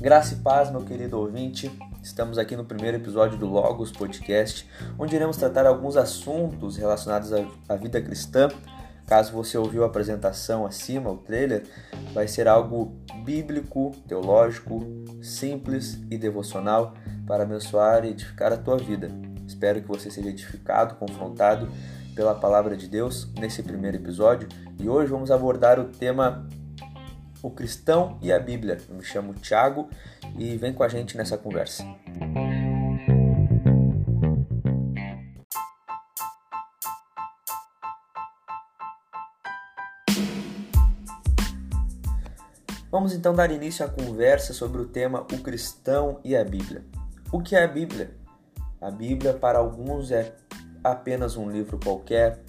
Graça e paz, meu querido ouvinte. Estamos aqui no primeiro episódio do Logos Podcast, onde iremos tratar alguns assuntos relacionados à vida cristã. Caso você ouviu a apresentação acima, o trailer, vai ser algo bíblico, teológico, simples e devocional para abençoar e edificar a tua vida. Espero que você seja edificado, confrontado pela palavra de Deus nesse primeiro episódio e hoje vamos abordar o tema o cristão e a Bíblia. Eu me chamo Tiago e vem com a gente nessa conversa. Vamos então dar início à conversa sobre o tema o cristão e a Bíblia. O que é a Bíblia? A Bíblia para alguns é apenas um livro qualquer,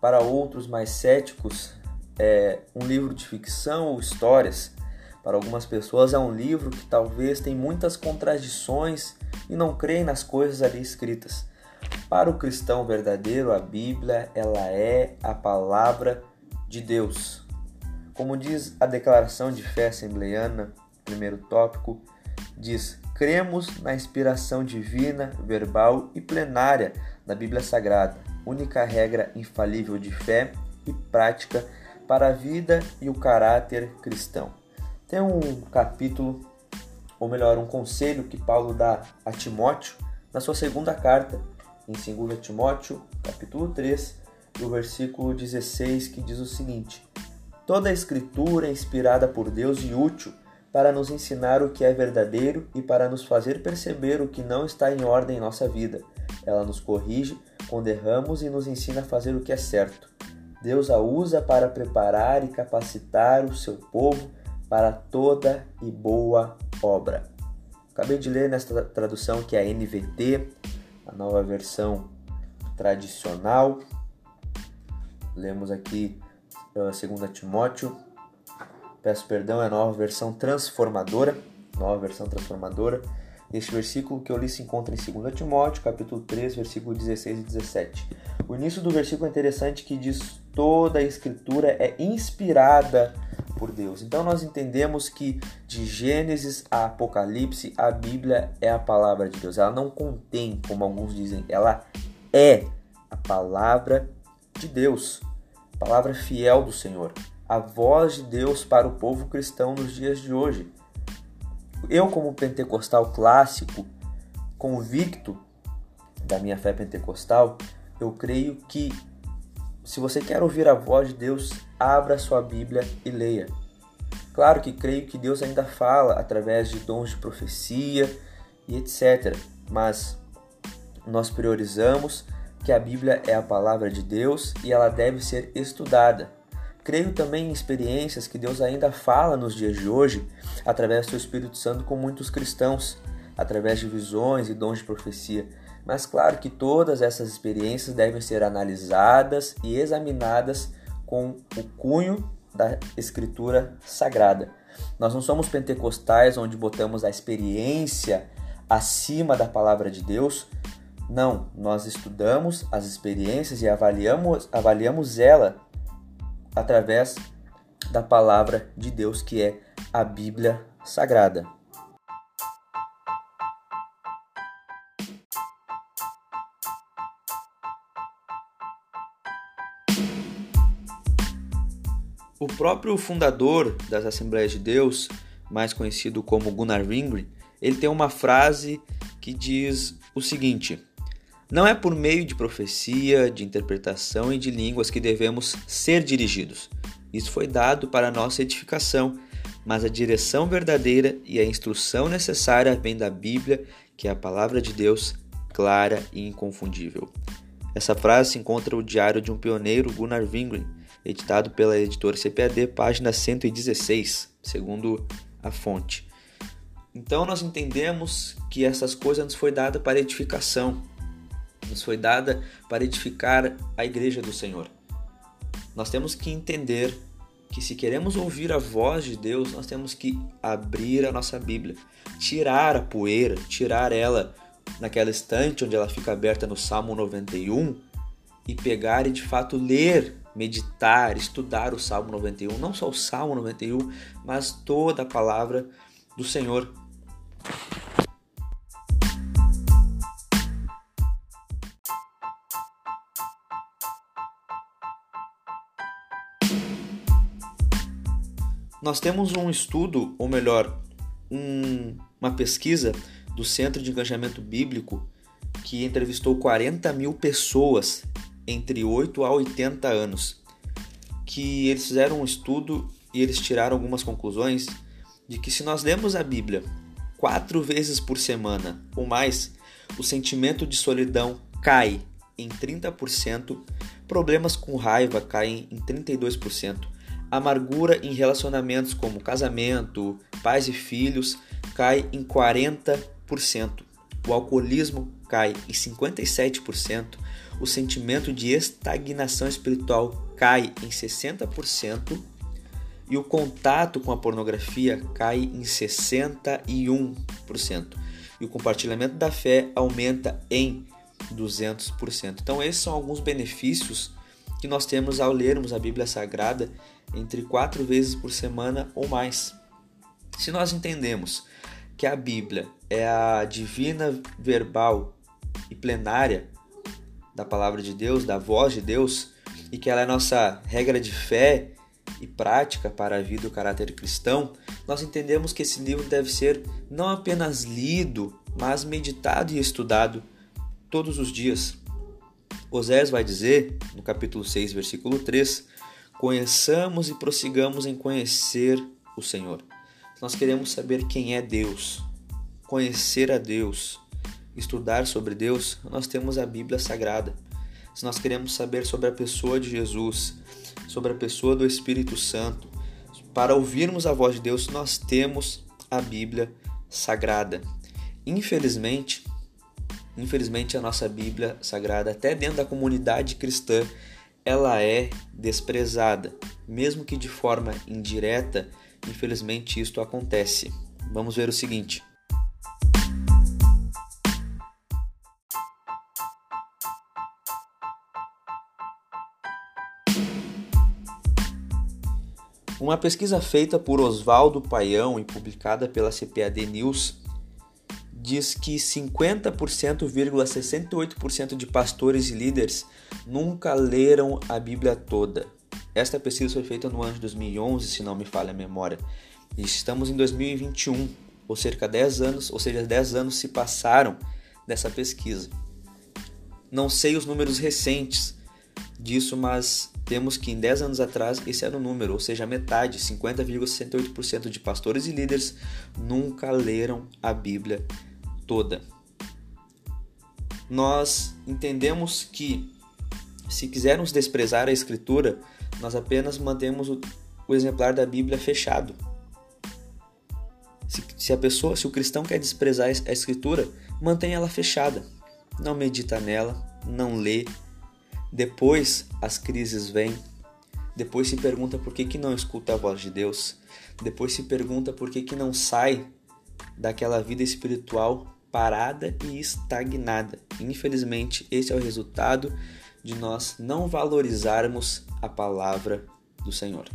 para outros mais céticos é um livro de ficção ou histórias. Para algumas pessoas é um livro que talvez tem muitas contradições e não creem nas coisas ali escritas. Para o cristão verdadeiro, a Bíblia ela é a palavra de Deus. Como diz a declaração de fé assembleiana, primeiro tópico, diz: cremos na inspiração divina, verbal e plenária da Bíblia Sagrada, única regra infalível de fé e prática para a vida e o caráter cristão. Tem um capítulo, ou melhor, um conselho que Paulo dá a Timóteo na sua segunda carta, em 2 Timóteo, capítulo 3, o versículo 16, que diz o seguinte: Toda a escritura é inspirada por Deus e útil para nos ensinar o que é verdadeiro e para nos fazer perceber o que não está em ordem em nossa vida. Ela nos corrige quando erramos e nos ensina a fazer o que é certo. Deus a usa para preparar e capacitar o seu povo para toda e boa obra. Acabei de ler nesta tradução que é a NVT, a nova versão tradicional. Lemos aqui uh, 2 Timóteo. Peço perdão, é a nova versão transformadora. Nova versão transformadora. Este versículo que eu li se encontra em 2 Timóteo, capítulo 3, versículo 16 e 17. O início do versículo é interessante que diz: toda a escritura é inspirada por Deus. Então nós entendemos que de Gênesis a Apocalipse, a Bíblia é a palavra de Deus. Ela não contém, como alguns dizem, ela é a palavra de Deus, a palavra fiel do Senhor, a voz de Deus para o povo cristão nos dias de hoje. Eu, como pentecostal clássico, convicto da minha fé pentecostal, eu creio que se você quer ouvir a voz de Deus, abra sua Bíblia e leia. Claro que creio que Deus ainda fala através de dons de profecia e etc. Mas nós priorizamos que a Bíblia é a palavra de Deus e ela deve ser estudada. Creio também em experiências que Deus ainda fala nos dias de hoje através do seu Espírito Santo com muitos cristãos, através de visões e dons de profecia. Mas claro que todas essas experiências devem ser analisadas e examinadas com o cunho da escritura sagrada. Nós não somos pentecostais onde botamos a experiência acima da palavra de Deus. Não, nós estudamos as experiências e avaliamos, avaliamos ela através da palavra de Deus, que é a Bíblia Sagrada. O próprio fundador das Assembleias de Deus, mais conhecido como Gunnar Ringren, ele tem uma frase que diz o seguinte: Não é por meio de profecia, de interpretação e de línguas que devemos ser dirigidos. Isso foi dado para nossa edificação, mas a direção verdadeira e a instrução necessária vem da Bíblia, que é a palavra de Deus clara e inconfundível. Essa frase se encontra no diário de um pioneiro, Gunnar Wingren, editado pela editora CPAD, página 116, segundo a fonte. Então nós entendemos que essas coisas nos foi dada para edificação, nos foi dada para edificar a igreja do Senhor. Nós temos que entender que se queremos ouvir a voz de Deus, nós temos que abrir a nossa Bíblia, tirar a poeira, tirar ela naquela estante onde ela fica aberta no Salmo 91 e pegar e de fato ler meditar, estudar o Salmo 91, não só o Salmo 91, mas toda a palavra do Senhor. Nós temos um estudo, ou melhor, um, uma pesquisa do Centro de Engajamento Bíblico que entrevistou 40 mil pessoas entre 8 a 80 anos, que eles fizeram um estudo e eles tiraram algumas conclusões de que se nós lemos a Bíblia quatro vezes por semana ou mais, o sentimento de solidão cai em 30%, problemas com raiva caem em 32%, amargura em relacionamentos como casamento, pais e filhos cai em 40%, o alcoolismo cai em 57%, o sentimento de estagnação espiritual cai em 60% e o contato com a pornografia cai em 61%. E o compartilhamento da fé aumenta em 200%. Então, esses são alguns benefícios que nós temos ao lermos a Bíblia Sagrada entre quatro vezes por semana ou mais. Se nós entendemos que a Bíblia é a divina verbal e plenária da palavra de Deus, da voz de Deus, e que ela é nossa regra de fé e prática para a vida e o caráter cristão, nós entendemos que esse livro deve ser não apenas lido, mas meditado e estudado todos os dias. Osés vai dizer, no capítulo 6, versículo 3, Conheçamos e prossigamos em conhecer o Senhor. Nós queremos saber quem é Deus, conhecer a Deus, estudar sobre Deus, nós temos a Bíblia Sagrada. Se nós queremos saber sobre a pessoa de Jesus, sobre a pessoa do Espírito Santo, para ouvirmos a voz de Deus, nós temos a Bíblia Sagrada. Infelizmente, infelizmente a nossa Bíblia Sagrada, até dentro da comunidade cristã, ela é desprezada, mesmo que de forma indireta, infelizmente isto acontece. Vamos ver o seguinte: Uma pesquisa feita por Oswaldo Paião e publicada pela CPAD News diz que 50,68% de pastores e líderes nunca leram a Bíblia toda. Esta pesquisa foi feita no ano de 2011, se não me falha a memória. Estamos em 2021, ou cerca de 10 anos, ou seja, 10 anos se passaram dessa pesquisa. Não sei os números recentes disso, mas temos que em 10 anos atrás esse era o número, ou seja, metade, 50,68% de pastores e líderes nunca leram a Bíblia toda. Nós entendemos que se quisermos desprezar a Escritura, nós apenas mantemos o, o exemplar da Bíblia fechado. Se, se, a pessoa, se o cristão quer desprezar a Escritura, mantém ela fechada. Não medita nela, não lê, depois as crises vêm, depois se pergunta por que, que não escuta a voz de Deus, depois se pergunta por que, que não sai daquela vida espiritual parada e estagnada. Infelizmente, esse é o resultado de nós não valorizarmos a palavra do Senhor.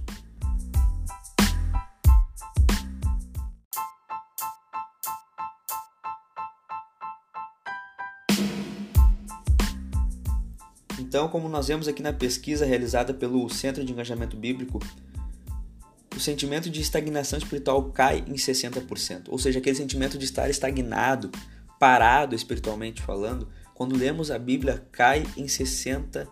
Então, como nós vemos aqui na pesquisa realizada pelo Centro de Engajamento Bíblico, sentimento de estagnação espiritual cai em 60%. Ou seja, aquele sentimento de estar estagnado, parado espiritualmente falando, quando lemos a Bíblia, cai em 60%.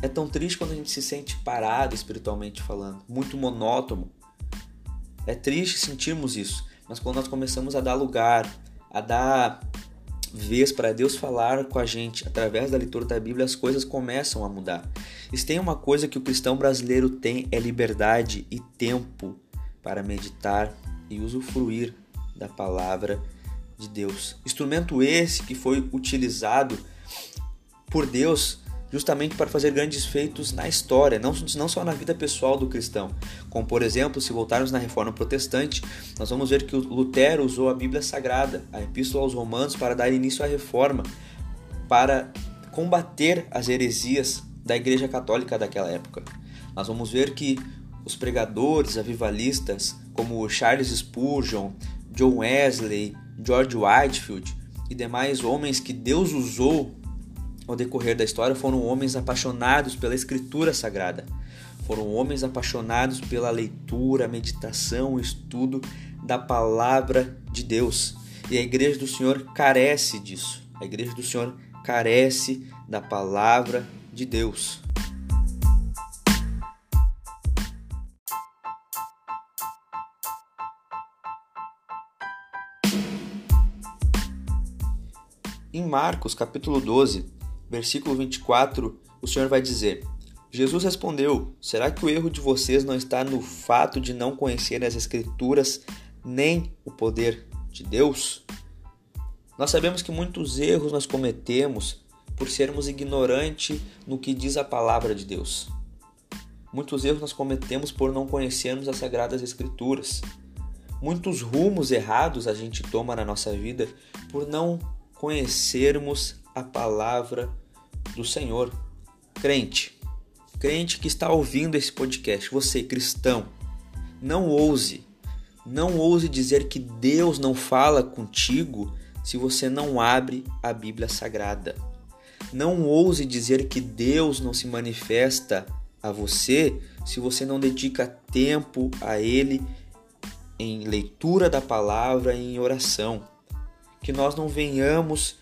É tão triste quando a gente se sente parado espiritualmente falando, muito monótono. É triste sentirmos isso, mas quando nós começamos a dar lugar, a dar vez para Deus falar com a gente através da leitura da Bíblia, as coisas começam a mudar. E tem uma coisa que o cristão brasileiro tem é liberdade e tempo para meditar e usufruir da palavra de Deus. Instrumento esse que foi utilizado por Deus justamente para fazer grandes feitos na história, não, não só na vida pessoal do cristão. Como, por exemplo, se voltarmos na Reforma Protestante, nós vamos ver que Lutero usou a Bíblia Sagrada, a Epístola aos Romanos, para dar início à reforma, para combater as heresias da Igreja Católica daquela época. Nós vamos ver que os pregadores avivalistas, como Charles Spurgeon, John Wesley, George Whitefield e demais homens que Deus usou ao decorrer da história, foram homens apaixonados pela Escritura Sagrada. Foram homens apaixonados pela leitura, meditação, estudo da palavra de Deus. E a igreja do Senhor carece disso. A igreja do Senhor carece da palavra de Deus. Em Marcos, capítulo 12, versículo 24, o Senhor vai dizer: Jesus respondeu: Será que o erro de vocês não está no fato de não conhecerem as Escrituras nem o poder de Deus? Nós sabemos que muitos erros nós cometemos por sermos ignorantes no que diz a palavra de Deus. Muitos erros nós cometemos por não conhecermos as Sagradas Escrituras. Muitos rumos errados a gente toma na nossa vida por não conhecermos a palavra do Senhor. Crente, crente que está ouvindo esse podcast, você cristão, não ouse, não ouse dizer que Deus não fala contigo se você não abre a Bíblia Sagrada. Não ouse dizer que Deus não se manifesta a você se você não dedica tempo a Ele em leitura da palavra e em oração que nós não venhamos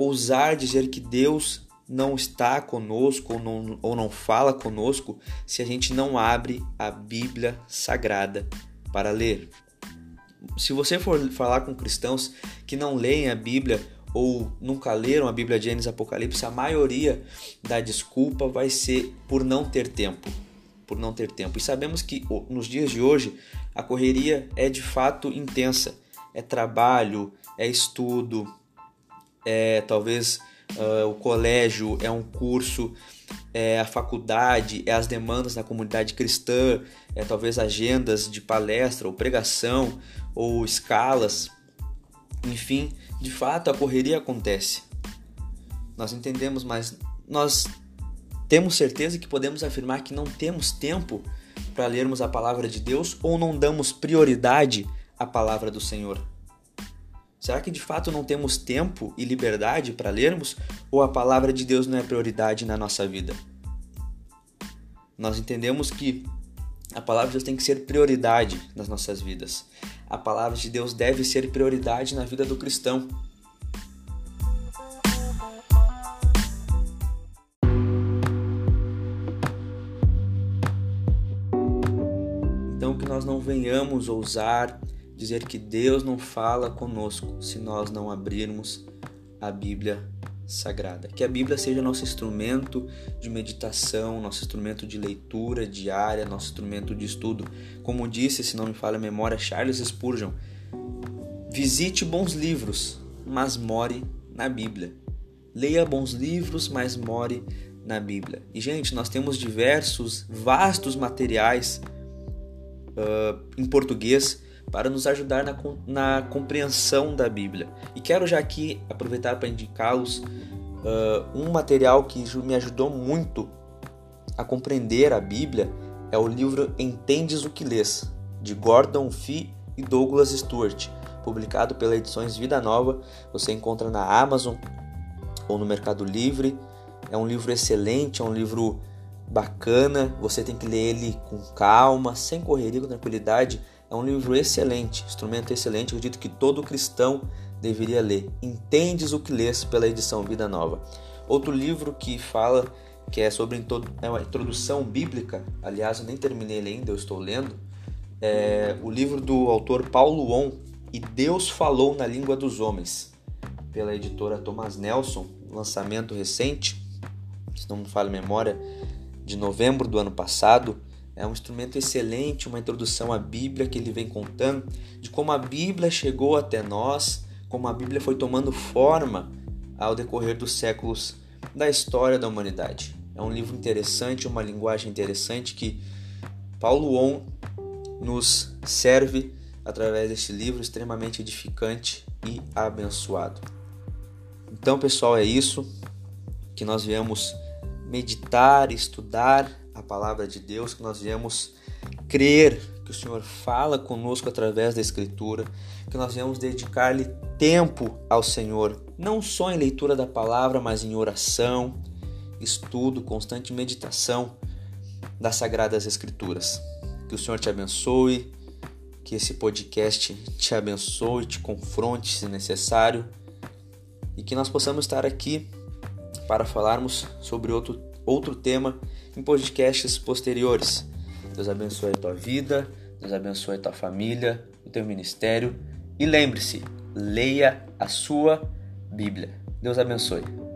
ousar dizer que Deus não está conosco ou não, ou não fala conosco se a gente não abre a Bíblia Sagrada para ler. Se você for falar com cristãos que não leem a Bíblia ou nunca leram a Bíblia de Gênesis Apocalipse, a maioria da desculpa vai ser por não ter tempo. Por não ter tempo. E sabemos que nos dias de hoje a correria é de fato intensa. É trabalho, é estudo, é talvez uh, o colégio, é um curso, é a faculdade, é as demandas da comunidade cristã, é talvez agendas de palestra ou pregação ou escalas. Enfim, de fato a correria acontece. Nós entendemos, mas nós temos certeza que podemos afirmar que não temos tempo para lermos a palavra de Deus ou não damos prioridade à palavra do Senhor. Será que de fato não temos tempo e liberdade para lermos ou a palavra de Deus não é prioridade na nossa vida? Nós entendemos que a palavra de Deus tem que ser prioridade nas nossas vidas. A palavra de Deus deve ser prioridade na vida do cristão. Então que nós não venhamos ousar dizer que Deus não fala conosco se nós não abrirmos a Bíblia Sagrada. Que a Bíblia seja nosso instrumento de meditação, nosso instrumento de leitura diária, nosso instrumento de estudo. Como disse, se não me falha a memória, Charles Spurgeon: visite bons livros, mas more na Bíblia. Leia bons livros, mas more na Bíblia. E, gente, nós temos diversos, vastos materiais uh, em português para nos ajudar na, na compreensão da Bíblia. E quero já aqui aproveitar para indicá-los uh, um material que me ajudou muito a compreender a Bíblia é o livro Entendes o que Lês, de Gordon Fee e Douglas Stewart, publicado pela Edições Vida Nova. Você encontra na Amazon ou no Mercado Livre. É um livro excelente, é um livro bacana. Você tem que ler ele com calma, sem correria, com tranquilidade. É um livro excelente, instrumento excelente, acredito que todo cristão deveria ler. Entendes o que lês pela edição Vida Nova. Outro livro que fala que é sobre é uma introdução bíblica, aliás, eu nem terminei ele ainda, eu estou lendo, é o livro do autor Paulo On, E Deus Falou na Língua dos Homens, pela editora Thomas Nelson, lançamento recente, se não me falha a memória, de novembro do ano passado. É um instrumento excelente, uma introdução à Bíblia que ele vem contando de como a Bíblia chegou até nós, como a Bíblia foi tomando forma ao decorrer dos séculos da história da humanidade. É um livro interessante, uma linguagem interessante que Paulo On nos serve através deste livro extremamente edificante e abençoado. Então, pessoal, é isso que nós viemos meditar, estudar a palavra de Deus, que nós viemos crer que o Senhor fala conosco através da Escritura, que nós viemos dedicar-lhe tempo ao Senhor, não só em leitura da palavra, mas em oração, estudo, constante meditação das Sagradas Escrituras. Que o Senhor te abençoe, que esse podcast te abençoe, te confronte se necessário e que nós possamos estar aqui para falarmos sobre outro, outro tema em podcasts posteriores. Deus abençoe a tua vida, Deus abençoe a tua família, o teu ministério e lembre-se, leia a sua Bíblia. Deus abençoe.